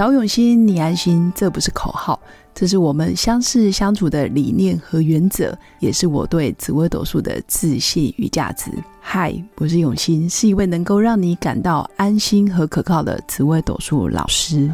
找永新，你安心，这不是口号，这是我们相识相处的理念和原则，也是我对紫微斗数的自信与价值。嗨，我是永新，是一位能够让你感到安心和可靠的紫微斗数老师。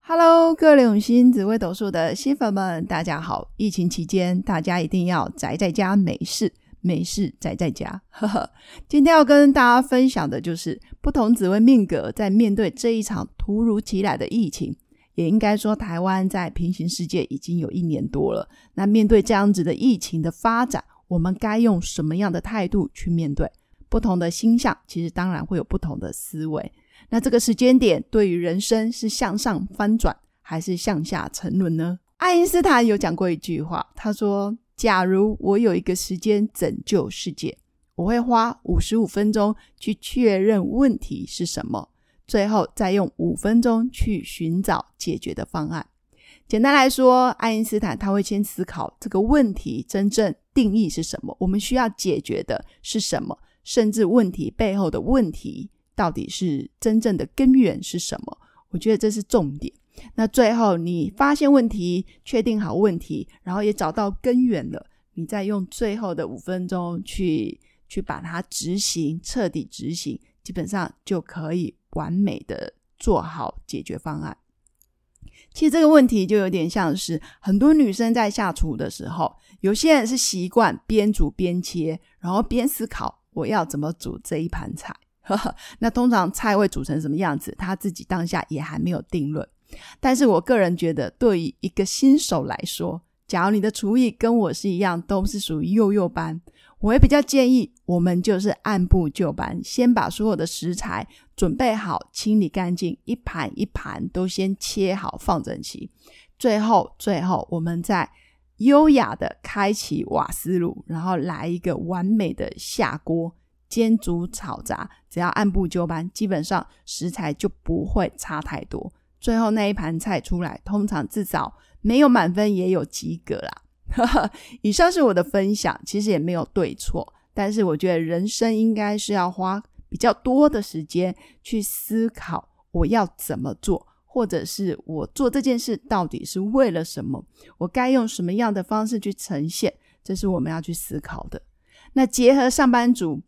Hello，各位永新紫微斗数的新粉们，大家好！疫情期间，大家一定要宅在家没事。没事，宅在家。呵呵，今天要跟大家分享的就是不同紫薇命格在面对这一场突如其来的疫情，也应该说台湾在平行世界已经有一年多了。那面对这样子的疫情的发展，我们该用什么样的态度去面对？不同的星象，其实当然会有不同的思维。那这个时间点，对于人生是向上翻转，还是向下沉沦呢？爱因斯坦有讲过一句话，他说。假如我有一个时间拯救世界，我会花五十五分钟去确认问题是什么，最后再用五分钟去寻找解决的方案。简单来说，爱因斯坦他会先思考这个问题真正定义是什么，我们需要解决的是什么，甚至问题背后的问题到底是真正的根源是什么。我觉得这是重点。那最后，你发现问题，确定好问题，然后也找到根源了，你再用最后的五分钟去去把它执行，彻底执行，基本上就可以完美的做好解决方案。其实这个问题就有点像是很多女生在下厨的时候，有些人是习惯边煮边切，然后边思考我要怎么煮这一盘菜。那通常菜会煮成什么样子，她自己当下也还没有定论。但是我个人觉得，对于一个新手来说，假如你的厨艺跟我是一样，都是属于幼幼班，我会比较建议我们就是按部就班，先把所有的食材准备好，清理干净，一盘一盘都先切好放整齐，最后最后我们再优雅的开启瓦斯炉，然后来一个完美的下锅煎煮炒炸，只要按部就班，基本上食材就不会差太多。最后那一盘菜出来，通常至少没有满分也有及格啦。以上是我的分享，其实也没有对错，但是我觉得人生应该是要花比较多的时间去思考我要怎么做，或者是我做这件事到底是为了什么，我该用什么样的方式去呈现，这是我们要去思考的。那结合上班族。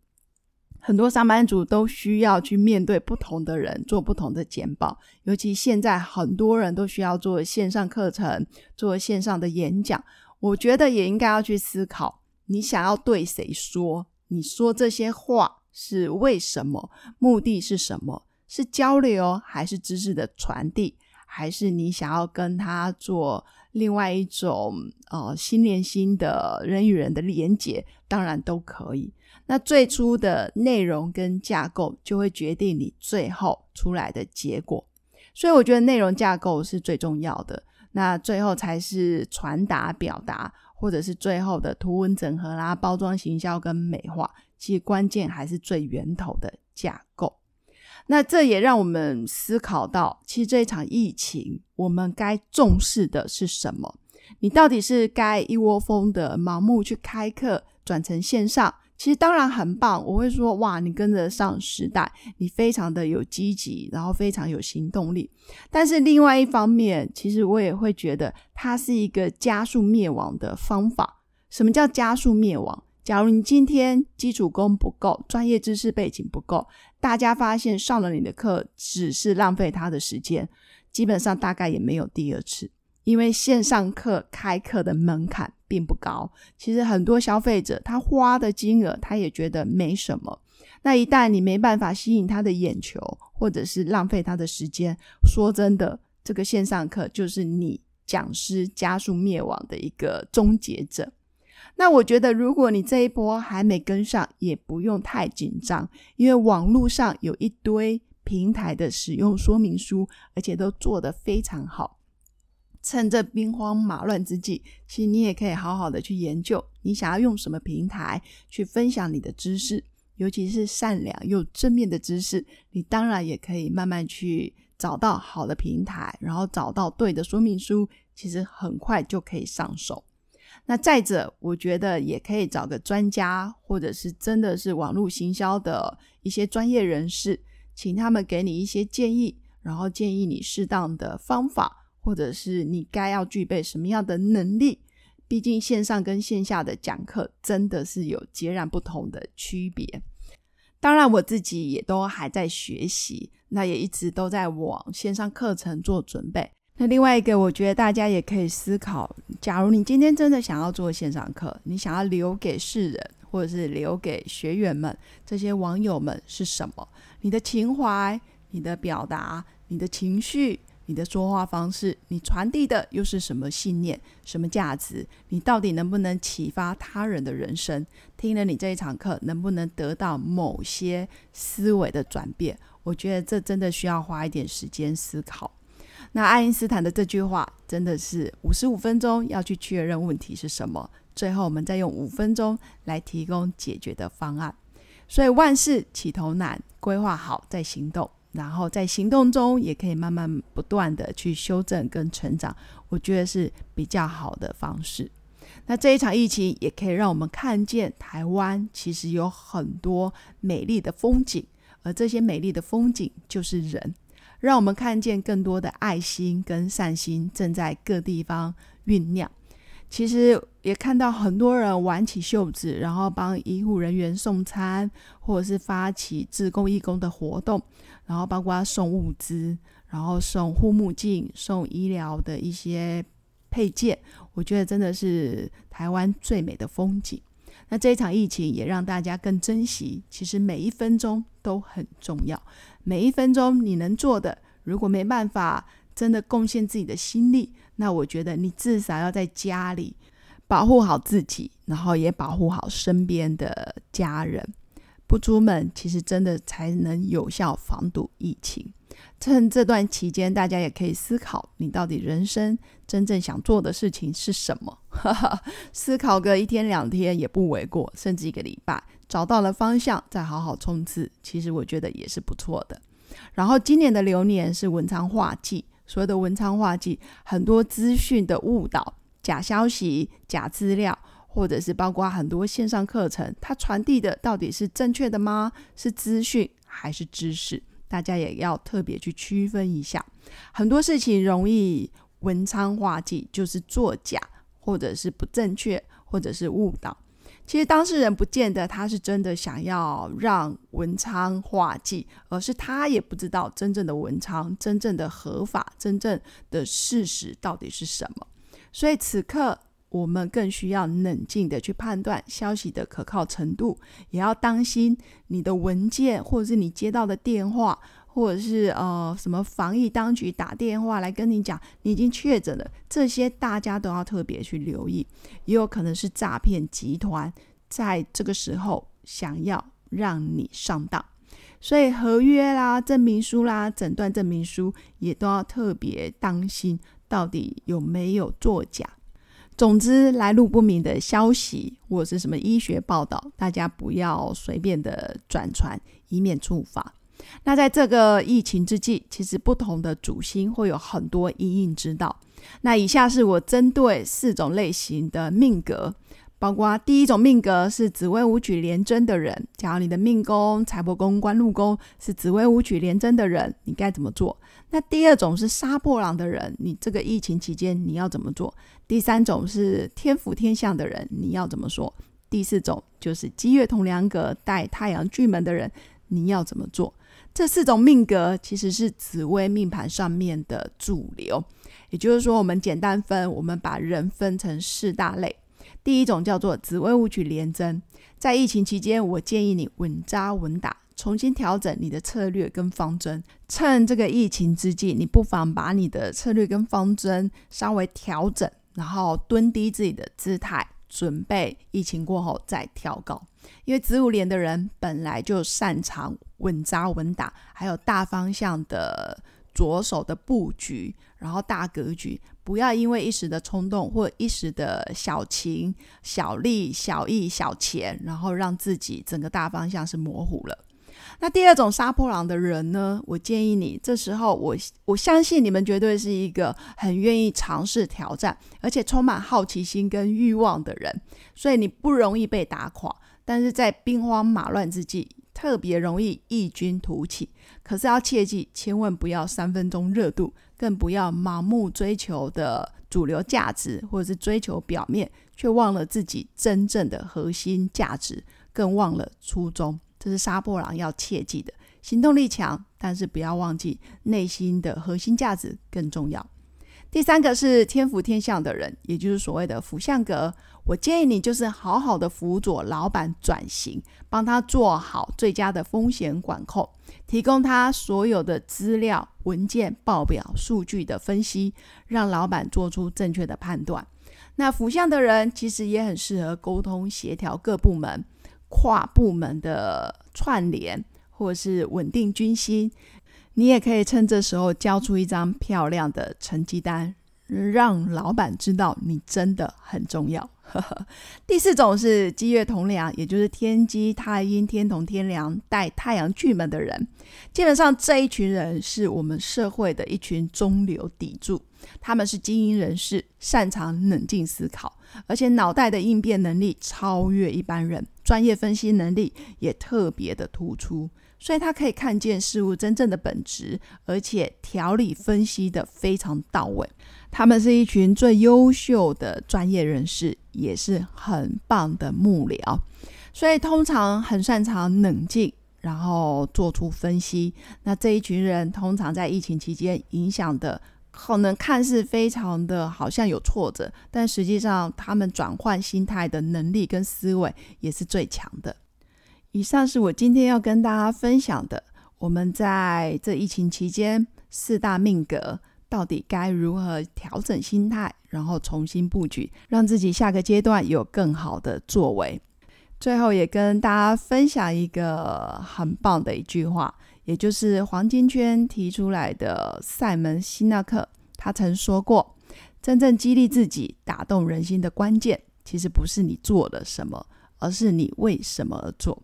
很多上班族都需要去面对不同的人，做不同的简报。尤其现在很多人都需要做线上课程，做线上的演讲。我觉得也应该要去思考，你想要对谁说？你说这些话是为什么？目的是什么？是交流，还是知识的传递？还是你想要跟他做另外一种呃心连心的人与人的连接？当然都可以。那最初的内容跟架构就会决定你最后出来的结果，所以我觉得内容架构是最重要的。那最后才是传达表达，或者是最后的图文整合啦、包装行销跟美化，其实关键还是最源头的架构。那这也让我们思考到，其实这一场疫情，我们该重视的是什么？你到底是该一窝蜂的盲目去开课，转成线上？其实当然很棒，我会说哇，你跟着上时代，你非常的有积极，然后非常有行动力。但是另外一方面，其实我也会觉得它是一个加速灭亡的方法。什么叫加速灭亡？假如你今天基础功不够，专业知识背景不够，大家发现上了你的课只是浪费他的时间，基本上大概也没有第二次。因为线上课开课的门槛并不高，其实很多消费者他花的金额他也觉得没什么。那一旦你没办法吸引他的眼球，或者是浪费他的时间，说真的，这个线上课就是你讲师加速灭亡的一个终结者。那我觉得，如果你这一波还没跟上，也不用太紧张，因为网络上有一堆平台的使用说明书，而且都做得非常好。趁着兵荒马乱之际，其实你也可以好好的去研究，你想要用什么平台去分享你的知识，尤其是善良又正面的知识，你当然也可以慢慢去找到好的平台，然后找到对的说明书，其实很快就可以上手。那再者，我觉得也可以找个专家，或者是真的是网络行销的一些专业人士，请他们给你一些建议，然后建议你适当的方法，或者是你该要具备什么样的能力。毕竟线上跟线下的讲课真的是有截然不同的区别。当然，我自己也都还在学习，那也一直都在往线上课程做准备。那另外一个，我觉得大家也可以思考：假如你今天真的想要做线上课，你想要留给世人，或者是留给学员们、这些网友们是什么？你的情怀、你的表达、你的情绪、你的说话方式，你传递的又是什么信念、什么价值？你到底能不能启发他人的人生？听了你这一场课，能不能得到某些思维的转变？我觉得这真的需要花一点时间思考。那爱因斯坦的这句话真的是五十五分钟要去确认问题是什么，最后我们再用五分钟来提供解决的方案。所以万事起头难，规划好再行动，然后在行动中也可以慢慢不断的去修正跟成长，我觉得是比较好的方式。那这一场疫情也可以让我们看见台湾其实有很多美丽的风景，而这些美丽的风景就是人。让我们看见更多的爱心跟善心正在各地方酝酿。其实也看到很多人挽起袖子，然后帮医护人员送餐，或者是发起自公义工的活动，然后包括送物资，然后送护目镜、送医疗的一些配件。我觉得真的是台湾最美的风景。那这场疫情也让大家更珍惜，其实每一分钟都很重要。每一分钟你能做的，如果没办法真的贡献自己的心力，那我觉得你至少要在家里保护好自己，然后也保护好身边的家人。不出门，其实真的才能有效防堵疫情。趁这段期间，大家也可以思考，你到底人生真正想做的事情是什么？思考个一天两天也不为过，甚至一个礼拜。找到了方向，再好好冲刺，其实我觉得也是不错的。然后今年的流年是文昌化忌，所有的文昌化忌，很多资讯的误导、假消息、假资料，或者是包括很多线上课程，它传递的到底是正确的吗？是资讯还是知识？大家也要特别去区分一下。很多事情容易文昌化忌，就是作假，或者是不正确，或者是误导。其实当事人不见得他是真的想要让文昌化忌，而是他也不知道真正的文昌、真正的合法、真正的事实到底是什么。所以此刻我们更需要冷静的去判断消息的可靠程度，也要当心你的文件或者是你接到的电话。或者是呃什么防疫当局打电话来跟你讲你已经确诊了，这些大家都要特别去留意，也有可能是诈骗集团在这个时候想要让你上当，所以合约啦、证明书啦、诊断证明书也都要特别当心，到底有没有作假。总之，来路不明的消息或者是什么医学报道，大家不要随便的转传，以免触发。那在这个疫情之际，其实不同的主星会有很多阴影之道。那以下是我针对四种类型的命格，包括第一种命格是紫微武曲连贞的人，假如你的命宫、财帛宫、官禄宫是紫微武曲连贞的人，你该怎么做？那第二种是杀破狼的人，你这个疫情期间你要怎么做？第三种是天府天相的人，你要怎么说？第四种就是积月同梁格带太阳巨门的人，你要怎么做？这四种命格其实是紫微命盘上面的主流，也就是说，我们简单分，我们把人分成四大类。第一种叫做紫微武曲连针，在疫情期间，我建议你稳扎稳打，重新调整你的策略跟方针。趁这个疫情之际，你不妨把你的策略跟方针稍微调整，然后蹲低自己的姿态，准备疫情过后再跳高。因为子午连的人本来就擅长稳扎稳打，还有大方向的着手的布局，然后大格局，不要因为一时的冲动或一时的小情、小利、小义、小钱，然后让自己整个大方向是模糊了。那第二种杀破狼的人呢？我建议你，这时候我我相信你们绝对是一个很愿意尝试挑战，而且充满好奇心跟欲望的人，所以你不容易被打垮。但是在兵荒马乱之际，特别容易异军突起。可是要切记，千万不要三分钟热度，更不要盲目追求的主流价值，或者是追求表面，却忘了自己真正的核心价值，更忘了初衷。这是杀破狼要切记的，行动力强，但是不要忘记内心的核心价值更重要。第三个是天福天相的人，也就是所谓的福相格。我建议你就是好好的辅佐老板转型，帮他做好最佳的风险管控，提供他所有的资料、文件、报表、数据的分析，让老板做出正确的判断。那福相的人其实也很适合沟通协调各部门。跨部门的串联，或者是稳定军心，你也可以趁这时候交出一张漂亮的成绩单，让老板知道你真的很重要。第四种是积月同梁，也就是天机太阴天同天梁带太阳巨门的人，基本上这一群人是我们社会的一群中流砥柱。他们是精英人士，擅长冷静思考，而且脑袋的应变能力超越一般人，专业分析能力也特别的突出，所以他可以看见事物真正的本质，而且条理分析的非常到位。他们是一群最优秀的专业人士，也是很棒的幕僚，所以通常很擅长冷静，然后做出分析。那这一群人通常在疫情期间影响的。可能看似非常的好像有挫折，但实际上他们转换心态的能力跟思维也是最强的。以上是我今天要跟大家分享的，我们在这疫情期间四大命格到底该如何调整心态，然后重新布局，让自己下个阶段有更好的作为。最后也跟大家分享一个很棒的一句话。也就是黄金圈提出来的塞门西纳克，他曾说过：“真正激励自己、打动人心的关键，其实不是你做了什么，而是你为什么而做。”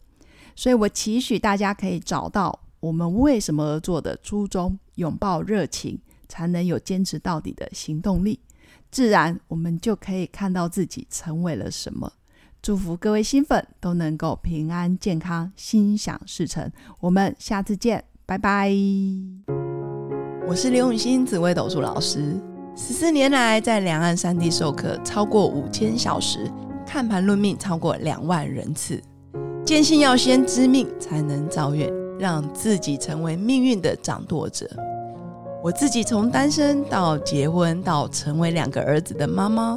所以，我期许大家可以找到我们为什么而做的初衷，拥抱热情，才能有坚持到底的行动力。自然，我们就可以看到自己成为了什么。祝福各位新粉都能够平安健康、心想事成。我们下次见，拜拜。我是刘永新紫微斗数老师，十四年来在两岸三地授课超过五千小时，看盘论命超过两万人次。坚信要先知命才能造运，让自己成为命运的掌舵者。我自己从单身到结婚，到成为两个儿子的妈妈。